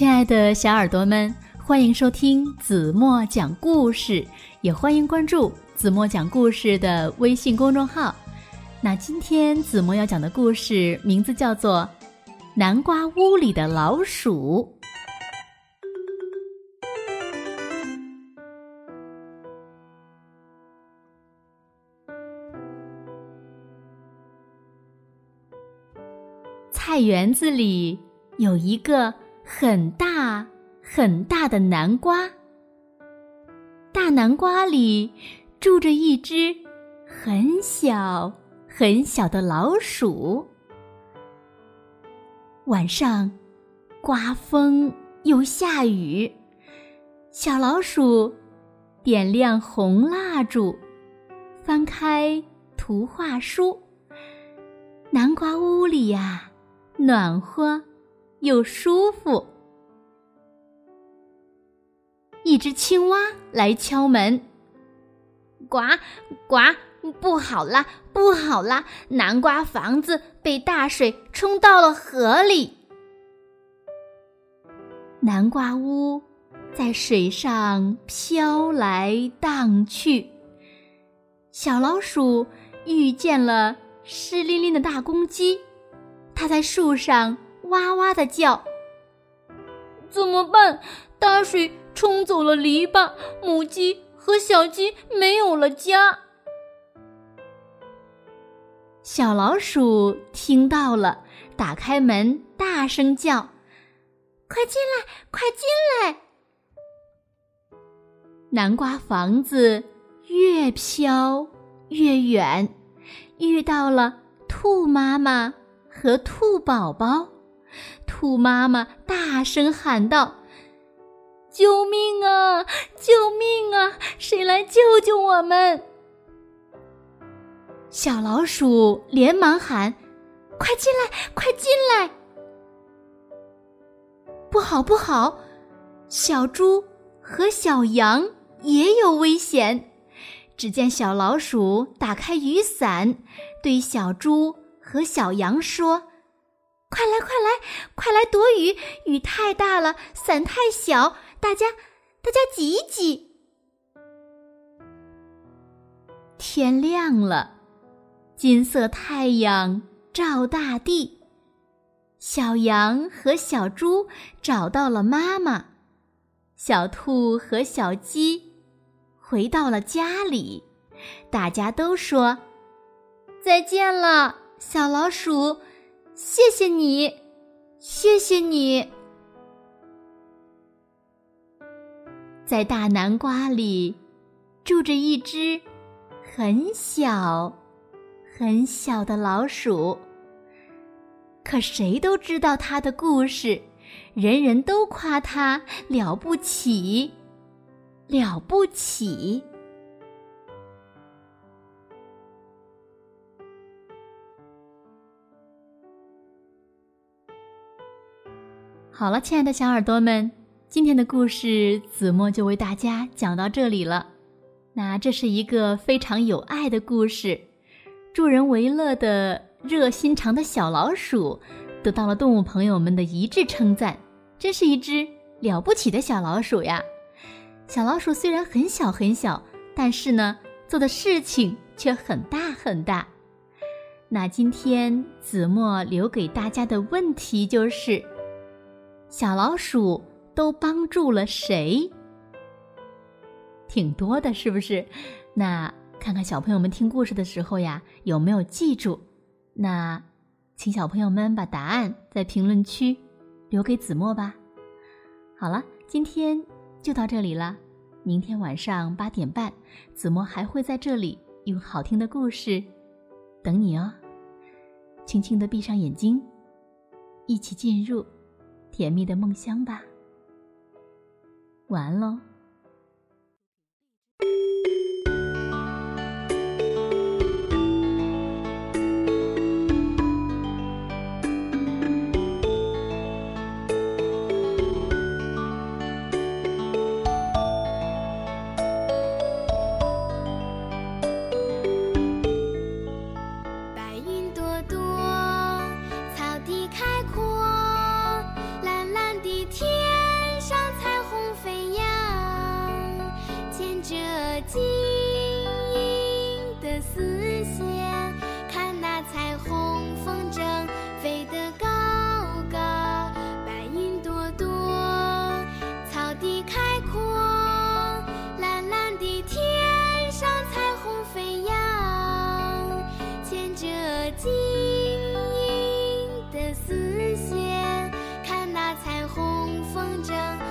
亲爱的小耳朵们，欢迎收听子墨讲故事，也欢迎关注子墨讲故事的微信公众号。那今天子墨要讲的故事名字叫做《南瓜屋里的老鼠》。菜园子里有一个很大很大的南瓜，大南瓜里住着一只很小很小的老鼠。晚上，刮风又下雨，小老鼠点亮红蜡烛，翻开图画书。南瓜屋里呀。暖和又舒服。一只青蛙来敲门，呱呱，不好啦，不好啦！南瓜房子被大水冲到了河里。南瓜屋在水上飘来荡去，小老鼠遇见了湿淋淋的大公鸡。它在树上哇哇的叫。怎么办？大水冲走了篱笆，母鸡和小鸡没有了家。小老鼠听到了，打开门，大声叫：“快进来，快进来！”南瓜房子越飘越远，遇到了兔妈妈。和兔宝宝，兔妈妈大声喊道：“救命啊！救命啊！谁来救救我们？”小老鼠连忙喊：“快进来，快进来！”不好，不好！小猪和小羊也有危险。只见小老鼠打开雨伞，对小猪。和小羊说：“快来，快来，快来躲雨！雨太大了，伞太小，大家，大家挤一挤。”天亮了，金色太阳照大地。小羊和小猪找到了妈妈，小兔和小鸡回到了家里。大家都说：“再见了。”小老鼠，谢谢你，谢谢你。在大南瓜里住着一只很小很小的老鼠，可谁都知道它的故事，人人都夸它了不起，了不起。好了，亲爱的小耳朵们，今天的故事子墨就为大家讲到这里了。那这是一个非常有爱的故事，助人为乐的热心肠的小老鼠，得到了动物朋友们的一致称赞，真是一只了不起的小老鼠呀！小老鼠虽然很小很小，但是呢，做的事情却很大很大。那今天子墨留给大家的问题就是。小老鼠都帮助了谁？挺多的，是不是？那看看小朋友们听故事的时候呀，有没有记住？那请小朋友们把答案在评论区留给子墨吧。好了，今天就到这里了。明天晚上八点半，子墨还会在这里用好听的故事等你哦。轻轻的闭上眼睛，一起进入。甜蜜的梦乡吧，晚安喽。江